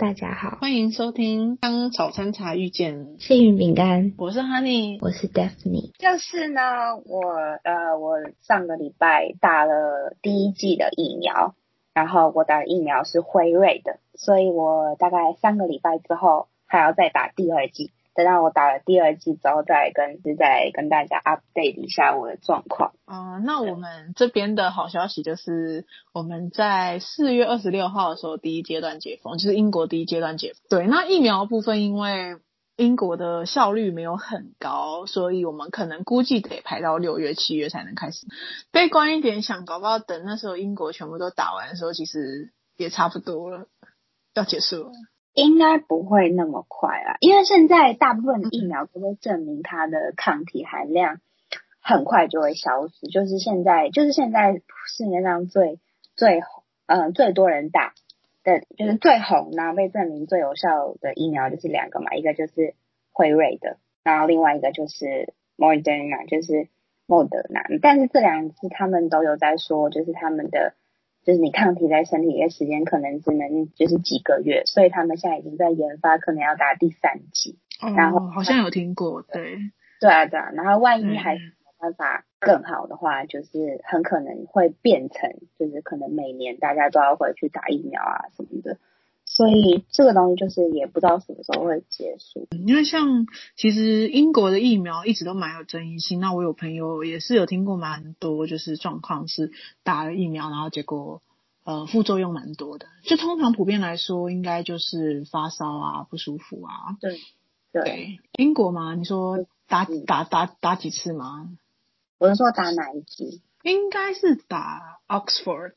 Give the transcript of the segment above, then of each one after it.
大家好，欢迎收听《当早餐茶遇见幸运饼干》，我是 Honey，我是 Daphne。就是呢，我呃，我上个礼拜打了第一季的疫苗，然后我打的疫苗是辉瑞的，所以我大概三个礼拜之后还要再打第二季。等到我打了第二季之后，再跟再跟大家 update 一下我的状况。啊、那我们这边的好消息就是，我们在四月二十六号的时候第一阶段解封，就是英国第一阶段解封。对，那疫苗部分，因为英国的效率没有很高，所以我们可能估计得排到六月、七月才能开始。悲观一点想，搞不好等那时候英国全部都打完的时候，其实也差不多了，要结束了。应该不会那么快啊，因为现在大部分的疫苗都会证明它的抗体含量很快就会消失，就是现在就是现在世界上最最嗯、呃、最多人打的，就是最红然后被证明最有效的疫苗就是两个嘛，一个就是辉瑞的，然后另外一个就是 Moderna，就是莫德纳，但是这两次他们都有在说，就是他们的。就是你抗体在身体里的时间可能只能就是几个月，所以他们现在已经在研发，可能要打第三剂。然后哦、好像有听过，对，对啊，对啊。然后万一嗯还办法更好的话，就是很可能会变成，就是可能每年大家都要回去打疫苗啊什么的。所以这个东西就是也不知道什么时候会结束。因为像其实英国的疫苗一直都蛮有争议性，那我有朋友也是有听过蛮多，就是状况是打了疫苗，然后结果呃副作用蛮多的。就通常普遍来说，应该就是发烧啊、不舒服啊。对对，英国嘛？你说打嗯打打打几次吗？我是说打哪一剂？应该是打 Oxford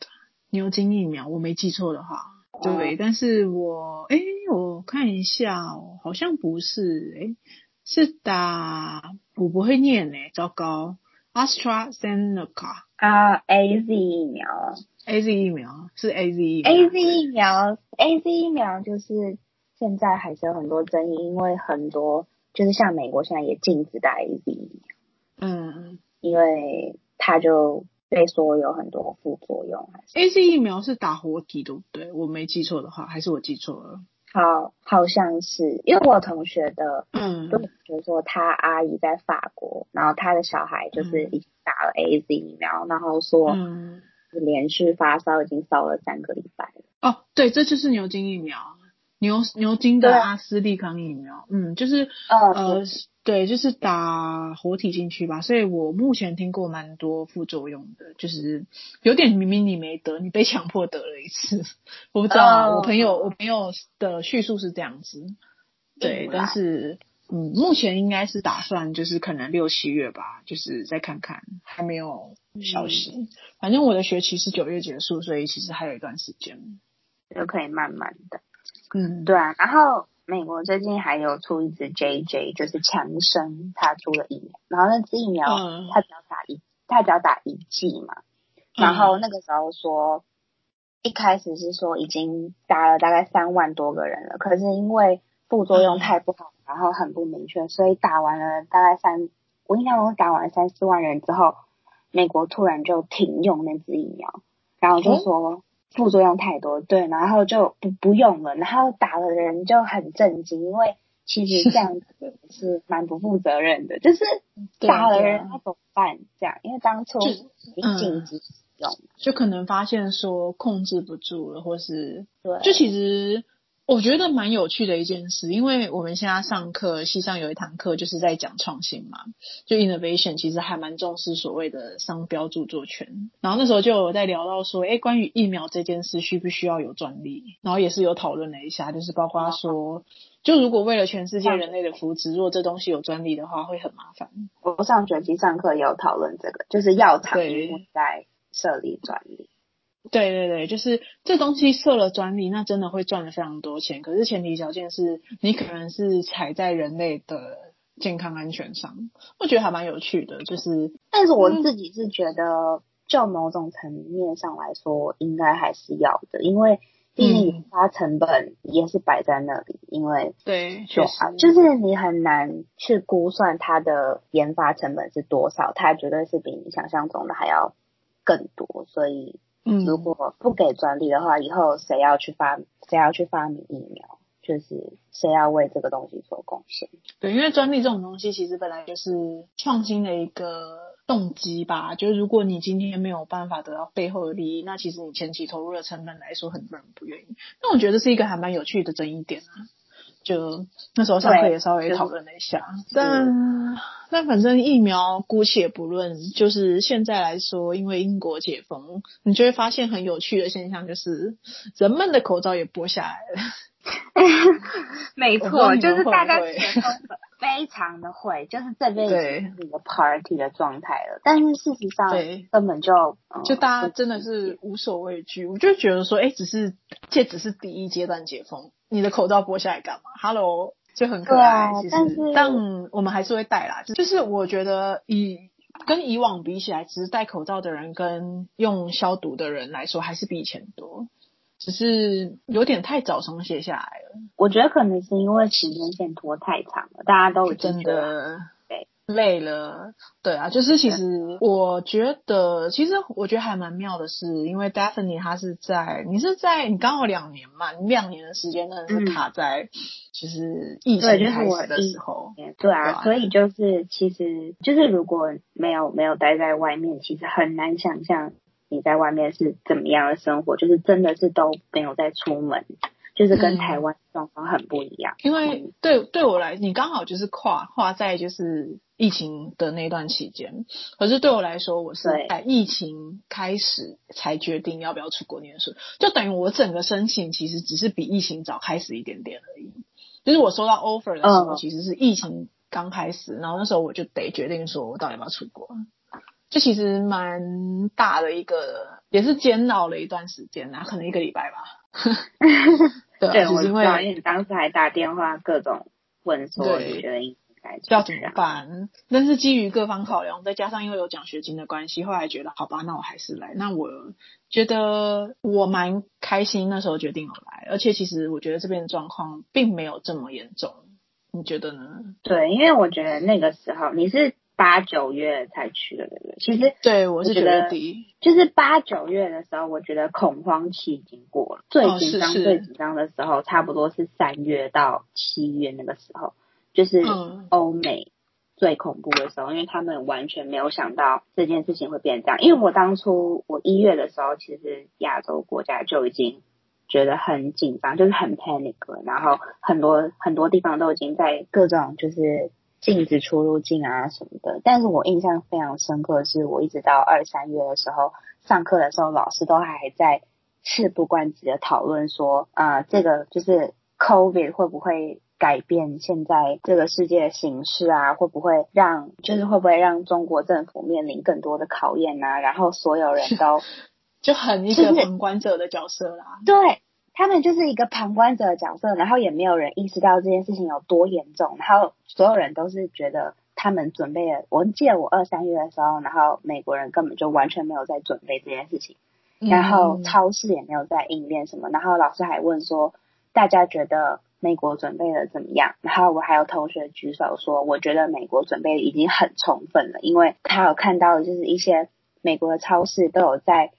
牛津疫苗，我没记错的话。对，但是我诶，我看一下哦，好像不是诶，是打我不会念诶，糟糕，AstraZeneca。啊，A Z 疫苗。啊 A Z 疫苗是 A Z 疫苗，A Z 疫苗，A Z 疫苗就是现在还是有很多争议，因为很多就是像美国现在也禁止打 A Z 疫苗，嗯。因为它就被说有很多副作用，还是 A C 疫苗是打活体对不对？我没记错的话，还是我记错了？好好像是，因为我同学的，嗯就比如说他阿姨在法国，然后他的小孩就是已经打了 A Z 疫苗，然后说嗯，连续发烧已经烧了三个礼拜了。哦，对，这就是牛津疫苗，牛牛津的阿斯利康疫苗，嗯，就是嗯呃，对，就是打活体进去吧，所以我目前听过蛮多副作用的，就是有点明明你没得，你被强迫得了一次，我不知道我朋友我朋友的叙述是这样子，对嗯，但是嗯，目前应该是打算就是可能六七月吧，就是再看看，还没有消息，反正我的学期是九月结束，所以其实还有一段时间，就可以慢慢的。嗯，对啊，然后美国最近还有出一支 JJ，就是强生他出了疫苗，然后那支疫苗嗯。他只要打一，他只要打一剂嘛，然后那个时候说，一开始是说已经打了大概三万多个人了，可是因为副作用太不好，然后很不明确，所以打完了大概三，我印象中打完三四万人之后，美国突然就停用那支疫苗，然后就说副作用太多，对，然后就不不用了，然后打的人就很震惊，因为其实这样子是蛮不负责任的，就是打了人他怎么办？这样，因为当初就已经禁止使用，就可能发现说控制不住了，或是对，就其实我觉得蛮有趣的一件事，因为我们现在上课，系上有一堂课就是在讲创新嘛，就 innovation 其实还蛮重视所谓的商标著作权。然后那时候就有在聊到说，哎，关于疫苗这件事需不需要有专利？然后也是有讨论了一下，就是包括说，就如果为了全世界人类的福祉，如果这东西有专利的话，会很麻烦。我上学期上课也有讨论这个，就是药厂对应该设立专利。对对对，就是这东西设了专利，那真的会赚了非常多钱。可是前提条件是你可能是踩在人类的健康安全上，我觉得还蛮有趣的。就是但是我自己是觉得，就某种层面上来说，应该还是要的，因为毕竟研发成本也是摆在那里，因为对，确实就是你很难去估算它的研发成本是多少，它绝对是比你想象中的还要更多，所以嗯，如果不给专利的话，以后谁要去发谁要去发明疫苗，就是谁要为这个东西做贡献。对，因为专利这种东西其实本来就是创新的一个动机吧。就是如果你今天没有办法得到背后的利益，那其实你前期投入的成本来说，很多人不愿意。那我觉得是一个还蛮有趣的争议点啊。就那时候上课也稍微讨论了一下，但但反正疫苗姑且不论，就是现在来说，因为英国解封，你就会发现很有趣的现象，就是人们的口罩也剥下来了。没错，就是大家会不会觉得非常的会，就是这边已对经是一个 party 的状态了。但是事实上对根本就嗯就大家真的是无所畏惧，我就觉得说，哎、只是这只是第一阶段解封，你的口罩剥下来干嘛？Hello，就很可爱。啊其实，但是但我们还是会戴啦。就是我觉得以跟以往比起来，其实戴口罩的人跟用消毒的人来说，还是比以前多。只是有点太早松懈下来了，我觉得可能是因为时间线拖太长了，大家都真的对累了。对啊，就是其实我觉得，其实我觉得还蛮妙的是，因为 Daphne 她是在你是在你刚好两年嘛，你两年的时间真的是嗯卡在就是疫情开始的时候，对对啊，啊所以就是其实就是如果没有没有待在外面，其实很难想象你在外面是怎么样的生活，就是真的是都没有在出门，就是跟嗯台湾状况很不一样。因为对对我来，你刚好就是跨跨在就是疫情的那段期间，可是对我来说，我是在疫情开始才决定要不要出国念书，就等于我整个申请其实只是比疫情早开始一点点而已。就是我收到 offer 的时候，嗯其实是疫情刚开始，然后那时候我就得决定说我到底要不要出国。这其实蛮大的一个，也是煎熬了一段时间啊，可能一个礼拜吧。对啊，对，就是因我知道，为因为你当时还打电话各种问说对你觉得应该要怎么？办？但是基于各方考量，再加上因为有奖学金的关系，后来觉得好吧，那我还是来。那我觉得我蛮开心，那时候决定我来，而且其实我觉得这边的状况并没有这么严重，你觉得呢？对，因为我觉得那个时候你是八九月才去的，对不对？其实对，我是觉得就是八九月的时候，我觉得恐慌期已经过了，最哦紧张、最紧张的时候，差不多是三月到七月那个时候，就是嗯。欧美最恐怖的时候，因为他们完全没有想到这件事情会变这样。因为我当初我一月的时候，其实亚洲国家就已经觉得很紧张，就是很 panic 了，然后很多很多地方都已经在各种就是禁止出入境啊什么的。但是我印象非常深刻的是，我一直到二三月的时候上课的时候，老师都还在事不关己的讨论说，啊，这个就是 COVID 会不会改变现在这个世界的形势啊？会不会让就是会不会让中国政府面临更多的考验啊？然后所有人都 就很一就是个旁观者的角色啦。对他们就是一个旁观者的角色，然后也没有人意识到这件事情有多严重，然后所有人都是觉得他们准备了。我记得我二三月的时候，然后美国人根本就完全没有在准备这件事情，然后嗯超市也没有在应变什么，然后老师还问说大家觉得美国准备的怎么样？然后我还有同学举手说，我觉得美国准备已经很充分了，因为他有看到就是一些美国的超市都有在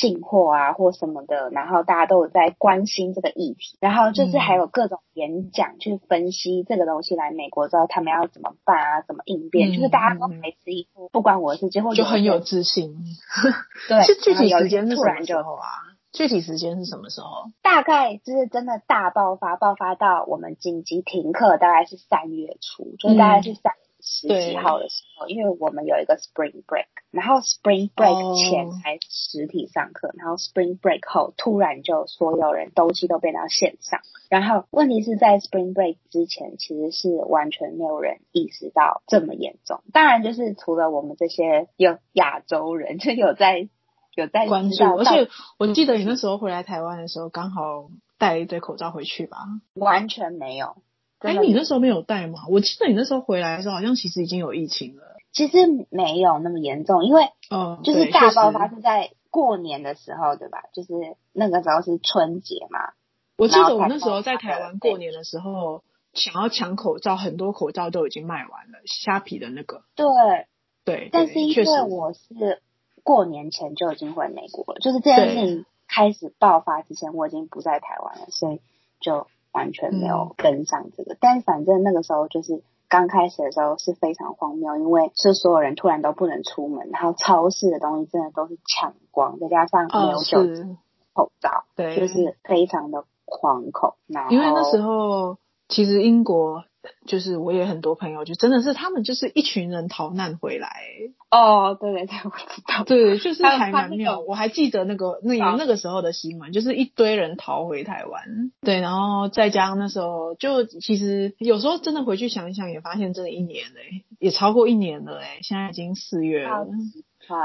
进货啊或什么的，然后大家都有在关心这个议题，然后就是还有各种演讲去分析这个东西来美国之后他们要怎么办啊，怎么应变，嗯就是大家都嗯嗯还是一副不关我的事，结果就很有自信。对，是具体时间是什么时候啊？具体时间是什么时候？大概就是真的大爆发，爆发到我们紧急停课，大概是三月初，就是大概是三十几号的时候，因为我们有一个 Spring Break，然后 Spring Break 前哦才实体上课，然后 Spring Break 后突然就所有人东西都变到线上，然后问题是在 Spring Break 之前，其实是完全没有人意识到这么严重。当然，就是除了我们这些有亚洲人，就有在有在关注，而且我记得你那时候回来台湾的时候，刚好带了一堆口罩回去吧？完全没有。哎，你那时候没有带吗？我记得你那时候回来的时候，好像其实已经有疫情了。其实没有那么严重，因为嗯，就是大爆发。是在过年的时候，对吧？就是那个时候是春节嘛。我记得我那时候在台湾过年的时候，想要抢口罩，很多口罩都已经卖完了，虾皮的那个。对，对，但是因为我是过年前就已经回美国了，就是这件事情开始爆发之前，我已经不在台湾了，所以就完全没有跟上这个。但反正那个时候就是刚开始的时候是非常荒谬，因为是所有人突然都不能出门，然后超市的东西真的都是抢光，再加上没有酒精口罩，对，就是非常的惶恐。然后因为那时候其实英国。就是我也很多朋友，就真的是他们就是一群人逃难回来。哦，对对对，我知道。对，就是还蛮妙。我还记得那个那那个时候的新闻，就是一堆人逃回台湾。对，然后再加上那时候，就其实有时候真的回去想一想，也发现真的一年嘞，也超过一年了哎，现在已经四月了。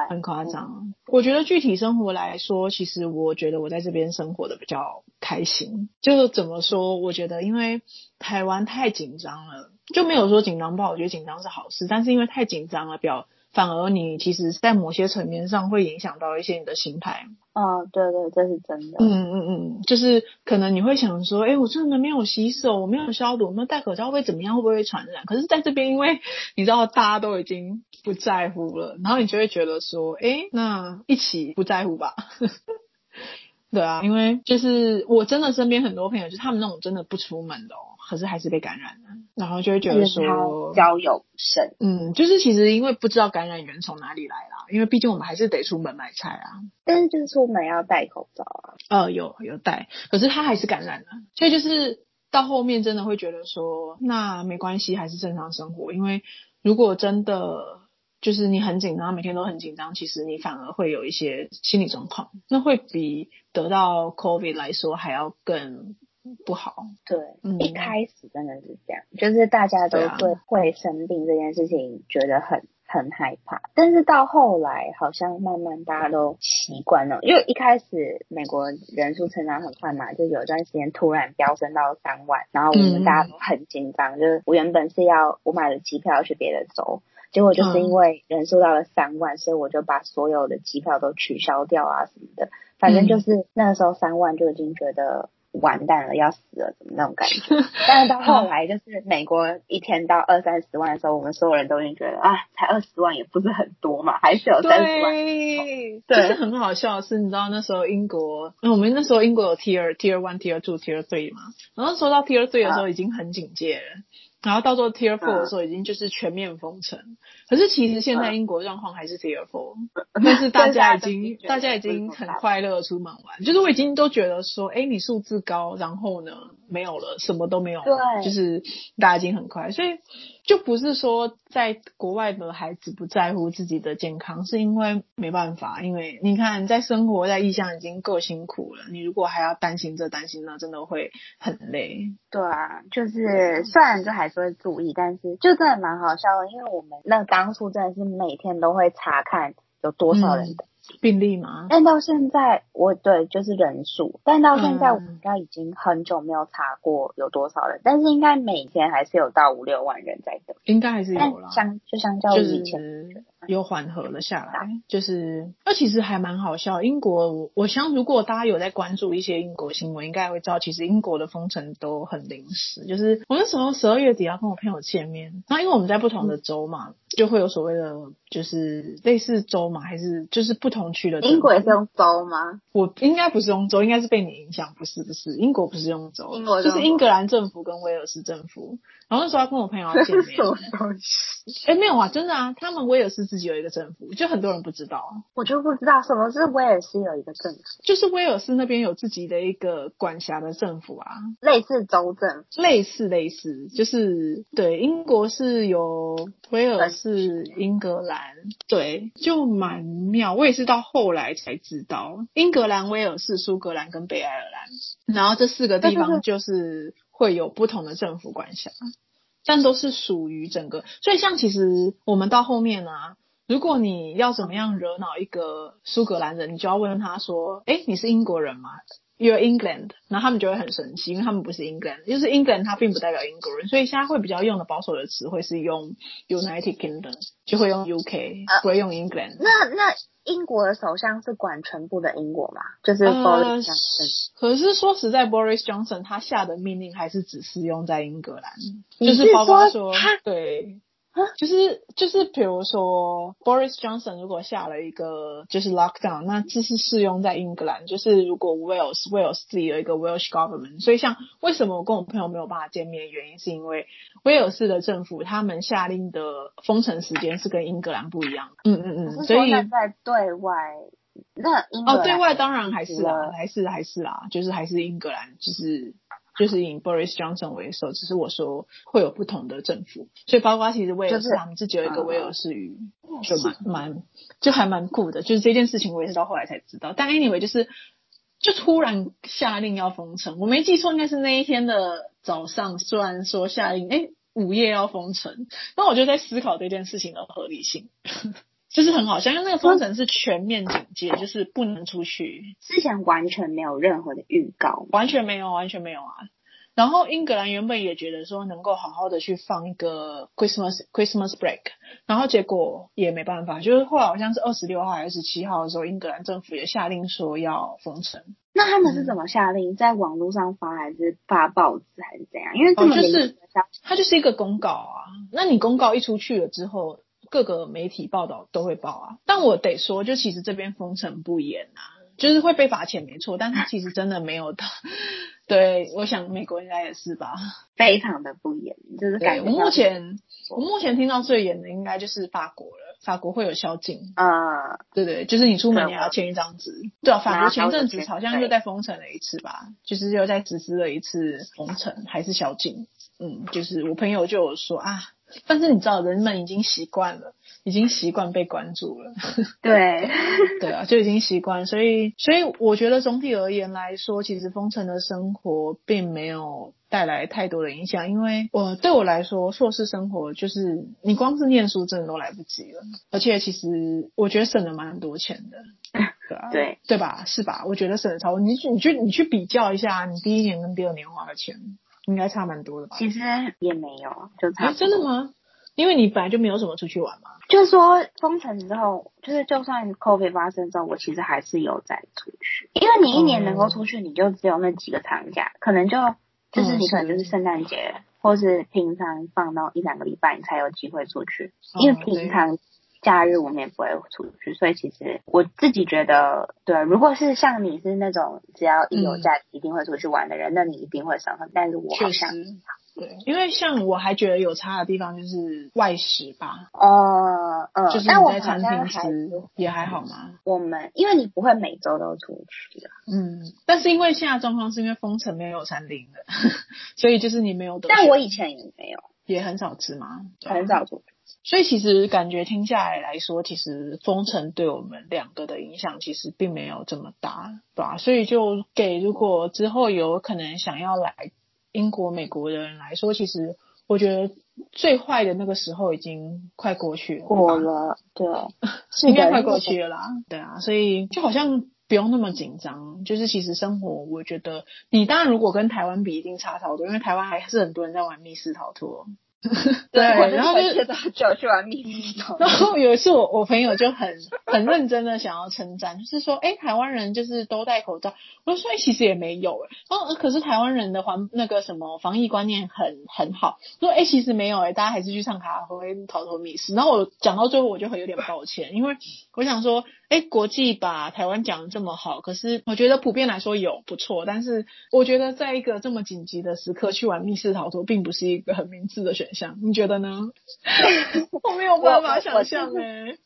很夸张，我觉得具体生活来说，其实我觉得我在这边生活的比较开心。就是怎么说，我觉得因为台湾太紧张了，就没有说紧张不好，我觉得紧张是好事。但是因为太紧张了，表反而你其实，在某些层面上会影响到一些你的心态。哦，对对，这是真的。嗯嗯嗯，就是可能你会想说，哎，我真的没有洗手，我没有消毒，那戴口罩会怎么样？会不会传染？可是在这边，因为你知道大家都已经不在乎了，然后你就会觉得说，哎，那一起不在乎吧。对啊，因为就是我真的身边很多朋友，就他们那种真的不出门的哦，可是还是被感染了，然后就会觉得说交友甚，嗯，就是其实因为不知道感染源从哪里来啦，因为毕竟我们还是得出门买菜啊，但是就是出门要戴口罩啊，呃，有有戴，可是他还是感染了，所以就是到后面真的会觉得说，那没关系，还是正常生活，因为如果真的。就是你很紧张，每天都很紧张，其实你反而会有一些心理状况，那会比得到 COVID 来说还要更不好。对，一开始真的是这样，就是大家都会会生病这件事情觉得很很害怕，但是到后来好像慢慢大家都习惯了，因为一开始美国人数成长很快嘛，就有一段时间突然飙升到三万，然后我们大家都很紧张，就是我原本是要我买了机票要去别的州。结果就是因为人数到了三万，所以我就把所有的机票都取消掉啊什么的。反正就是那个时候三万就已经觉得完蛋了，要死了，怎么那种感觉。但是到后来，就是美国一天到二三十万的时候，我们所有人都已经觉得啊，才二十万也不是很多嘛，还是有三十万。对，就是很好笑的是，你知道那时候英国，我们那时候英国有 Tier Tier One、Tier Two、Tier Three 嘛，然后说到 Tier Three 的时候已经很警戒了。然后到做 Tier Four 的时候，已经就是全面封城。可是其实现在英国状况还是 Tier Four，但是大家已经大家已经很快乐出门玩。就是我已经都觉得说，哎，你数字高，然后呢没有了，什么都没有，对，就是大家已经很快，所以。就不是说在国外的孩子不在乎自己的健康，是因为没办法，因为你看在生活在异乡已经够辛苦了，你如果还要担心这担心那，真的会很累。对啊，就是虽然就还是会注意，但是就真的蛮好笑的，因为我们那当初真的是每天都会查看有多少人的。病例吗？但到现在，我对就是人数，但到现在我应该已经很久没有查过有多少人，但是应该每天还是有到五六万人在等，应该还是有啦。相就相较于以前。有缓和了下来，就是那其实还蛮好笑。英国，我想如果大家有在关注一些英国新闻，应该会知道，其实英国的封城都很临时。就是我那时候十二月底要跟我朋友见面，那因为我们在不同的州嘛，就会有所谓的，就是类似州嘛，还是就是不同区的。英国也是用州吗？我应该不是用州，应该是被你影响，不是不是，英国不是用州，英国就是英格兰政府跟威尔士政府。然后那时候要跟我朋友要见面，哎，没有啊，真的啊，他们威尔士自己有一个政府，就很多人不知道。我就不知道什么是威尔斯有一个政府，就是威尔斯那边有自己的一个管辖的政府啊，类似州政，类似类似，就是对，英国是有威尔士、英格兰，对，就蛮妙。我也是到后来才知道，英格兰、威尔士、苏格兰跟北爱尔兰，然后这四个地方就是。会有不同的政府管辖，但都是属于整个。所以像其实我们到后面啊，如果你要怎么样惹恼一个苏格兰人，你就要问他说：“哎，你是英国人吗？You're England。”然后他们就会很生气，因为他们不是 England，就是 England 它并不代表英国人。所以现在会比较用的保守的词汇是用 United Kingdom，就会用 UK，不会用 England。那那。英国的首相是管全部的英国吗？就是 Boris Johnson。可是说实在，Boris Johnson 他下的命令还是只适用在英格兰，就是包括说对 就是就是比如说 Boris Johnson 如果下了一个就是 lockdown，那这是适用在英格兰，就是如果 Wales Wales 自己有一个 Welsh government，所以像为什么我跟我朋友没有办法见面，原因是因为威尔士的政府他们下令的封城时间是跟英格兰不一样的。嗯嗯嗯，所以在对外。那英哦，对外当然还是啊，还是还是啊，就是还是英格兰，就是就是以 Boris Johnson 为首，只是我说会有不同的政府，所以包括其实威尔士他们自己有一个威尔士语，就蛮蛮就还蛮酷的，就是这件事情我也是到后来才知道。但 anyway 就是就突然下令要封城，我没记错应该是那一天的早上，虽然说下令哎午夜要封城，那我就在思考这件事情的合理性。就是很好，像因为那个封城是全面警戒，就是不能出去。之前完全没有任何的预告，完全没有，完全没有啊。然后英格兰原本也觉得说能够好好的去放一个 Christmas Christmas break，然后结果也没办法，就是后来好像是二十六号还是十七号的时候，英格兰政府也下令说要封城。那他们是怎么下令？在网络上发还是发报纸还是怎样？因为这么就是它就是一个公告啊。那你公告一出去了之后。各个媒体报道都会报啊，但我得说，就其实这边封城不严啊，就是会被罚钱没错，但是其实真的没有的。对，我想美国应该也是吧，非常的不严，就是感觉。我目前我目前听到最严的应该就是法国了，法国会有宵禁啊，对对，就是你出门你要签一张纸。对啊，法国前阵子好像又在封城了一次吧，就是又在实施了一次封城，还是宵禁。嗯，就是我朋友就有说啊。但是你知道，人们已经习惯了，已经习惯被关注了。对，对啊，就已经习惯。所以，所以我觉得总体而言来说，其实封城的生活并没有带来太多的影响。因为我对我来说，硕士生活就是你光是念书真的都来不及了。而且，其实我觉得省了蛮多钱的。对啊，对对吧？是吧？我觉得省了超多。你去，你去，你去比较一下，你第一年跟第二年花的钱。应该差蛮多的吧？其实也没有，就差。真的吗？因为你本来就没有什么出去玩嘛。就是说封城之后，就是就算 COVID 发生之后，我其实还是有在出去。因为你一年能够出去，你就只有那几个长假，可能就就是你可能就是圣诞节，或是平常放到一两个礼拜，你才有机会出去。因为平常。假日我们也不会出去，所以其实我自己觉得，对，如果是像你是那种只要一有假一定会出去玩的人，那你一定会伤痕。但是我好像对，因为像我还觉得有差的地方就是外食吧，呃呃，就是你在餐厅吃也还好吗？我们因为你不会每周都出去嗯，但是因为现在状况是因为封城没有餐厅的，所以就是你没有。但我以前也没有，也很少吃吗？很少出去。所以其实感觉听下来来说，其实封城对我们两个的影响其实并没有这么大，对吧？所以就给如果之后有可能想要来英国、美国的人来说，其实我觉得最坏的那个时候已经快过去了。过了，对，应该快过去了啦。对啊，所以就好像不用那么紧张。就是其实生活，我觉得你当然如果跟台湾比，一定差超多，因为台湾还是很多人在玩密室逃脱。对，然后就就去玩密室。然后有一次，我我朋友就很很认真的想要称赞，就是说，哎，台湾人就是都戴口罩。我说，哎，其实也没有，哎，哦，可是台湾人的环那个什么防疫观念很很好。说，哎，其实没有，哎，大家还是去唱卡拉 OK、逃脱密室。然后我讲到最后，我就会有点抱歉，因为我想说，哎，国际把台湾讲的这么好，可是我觉得普遍来说有不错，但是我觉得在一个这么紧急的时刻去玩密室逃脱，并不是一个很明智的选。项你觉得呢？我没有办法想象哎，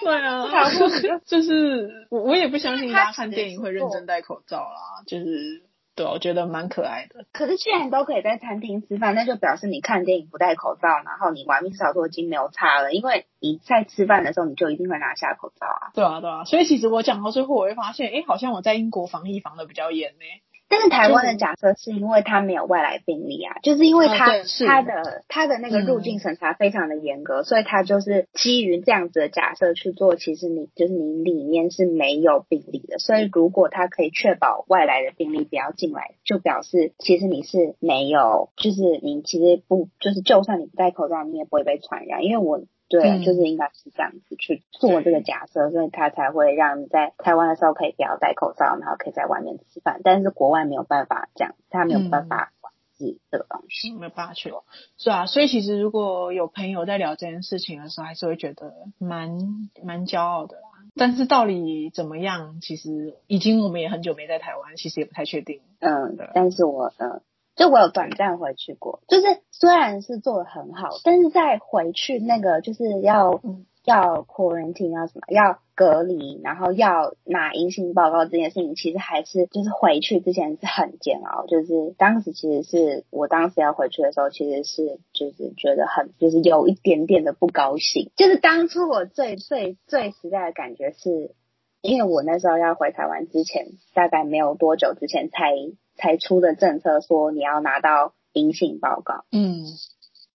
对啊，就是我我也不相信大家看电影会认真戴口罩啦，就是对，我觉得蛮可爱的。可是既然都可以在餐厅吃饭，那就表示你看电影不戴口罩，然后你玩密室逃脱已经没有差了，因为你在吃饭的时候你就一定会拿下口罩啊。对啊，对啊，所以其实我讲到最后，我会发现，哎，好像我在英国防疫防的比较严呢。但是台湾的假设是因为它没有外来病例啊，就是因为它它的它的那个入境审查非常的严格，所以它就是基于这样子的假设去做。其实你就是你里面是没有病例的，所以如果它可以确保外来的病例不要进来，就表示其实你是没有，就是你其实不就是就算你不戴口罩，你也不会被传染。因为我。对，就是应该是这样子去做这个假设，所以他才会让你在台湾的时候可以不要戴口罩，然后可以在外面吃饭。但是国外没有办法这样，他没有办法管制这个东西。没有办法去，是啊，所以其实如果有朋友在聊这件事情的时候，还是会觉得蛮蛮骄傲的啦。但是到底怎么样，其实已经我们也很久没在台湾，其实也不太确定。嗯对，但是我嗯，就我有短暂回去过，就是虽然是做的很好，但是在回去那个就是要、嗯要 quarantine 要什么要隔离，然后要拿阴性报告这件事情，其实还是就是回去之前是很煎熬，就是当时其实是我当时要回去的时候，其实是就是觉得很就是有一点点的不高兴，就是当初我最最最实在的感觉是。因为我那时候要回台湾之前，大概没有多久之前才才出的政策，说你要拿到阴性报告。嗯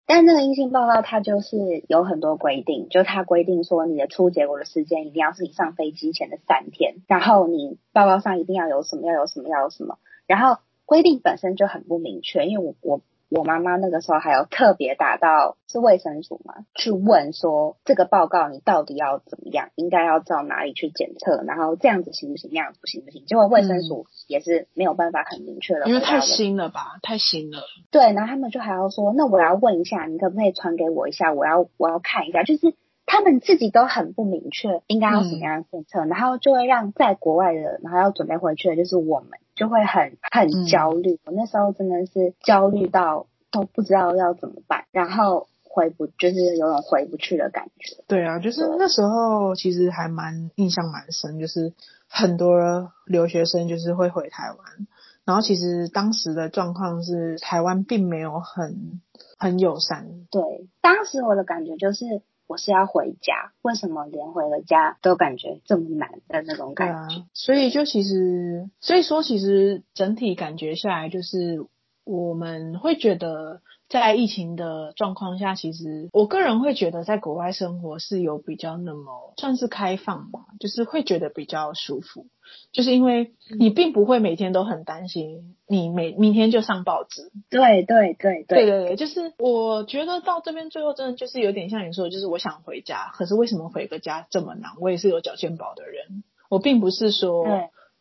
但那个阴性报告它就是有很多规定，就它规定说你的出结果的时间一定要是你上飞机前的三天，然后你报告上一定要有什么，要有什么，要有什么，然后规定本身就很不明确，因为我我我妈妈那个时候还有特别打到是卫生署嘛，去问说这个报告你到底要怎么样，应该要到哪里去检测，然后这样子行不行，那样子不行不行？结果卫生署也是没有办法很明确的，因为太新了吧，太新了。对，然后他们就还要说，那我要问一下，你可不可以传给我一下？我要我要看一下，就是他们自己都很不明确应该要怎么样的政策，然后就会让在国外的，然后要准备回去的，就是我们就会很很焦虑。我那时候真的是焦虑到都不知道要怎么办，然后回不就是有种回不去的感觉。对啊，就是那时候其实还蛮印象蛮深，就是很多留学生就是会回台湾，然后其实当时的状况是台湾并没有很很友善，对，当时我的感觉就是。我是要回家，为什么连回了家都感觉这么难的那种感觉？，所以就其实，所以说其实整体感觉下来，就是我们会觉得，在疫情的状况下，其实我个人会觉得，在国外生活是有比较那么算是开放吧，就是会觉得比较舒服，就是因为你并不会每天都很担心，你每明天就上报纸，对对对对。对对，就是我觉得到这边最后真的就是有点像你说的，就是我想回家，可是为什么回个家这么难？我也是有缴健保的人，我并不是说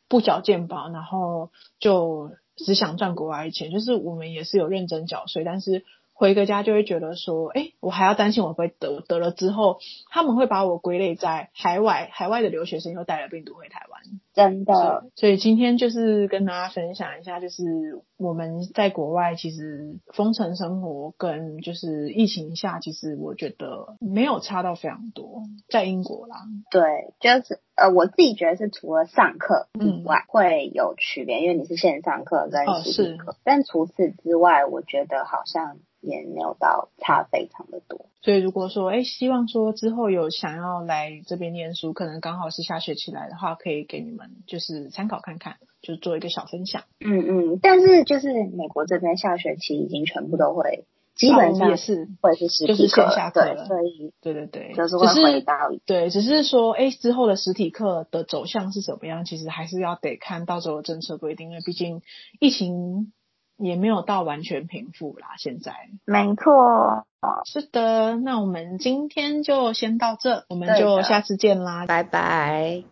不缴健保，然后就只想赚国外的钱，就是我们也是有认真缴税，但是回个家就会觉得说，哎，我还要担心我会得，得了之后他们会把我归类在海外，海外的留学生又带了病毒回台湾。真的，所以今天就是跟大家分享一下，就是我们在国外其实封城生活跟就是疫情下，其实我觉得没有差到非常多，在英国啦，对，就是呃，我自己觉得是除了上课以嗯外会有区别，因为你是线上课跟哦实体课，但除此之外，我觉得好像也没有到差非常的多。所以如果说哎，希望说之后有想要来这边念书，可能刚好是下学期来的话，可以给你们就是参考看看，就做一个小分享。嗯嗯，但是就是美国这边下学期已经全部都会，基本上哦也是，会是实就是体课，线下课对，了所以对对对，就是会只回到对，只是说，哎，之后的实体课的走向是怎么样，其实还是要得看到时候的政策规定，因为毕竟疫情也没有到完全平复啦。现在没错，是的，那我们今天就先到这，我们就下次见啦，拜拜。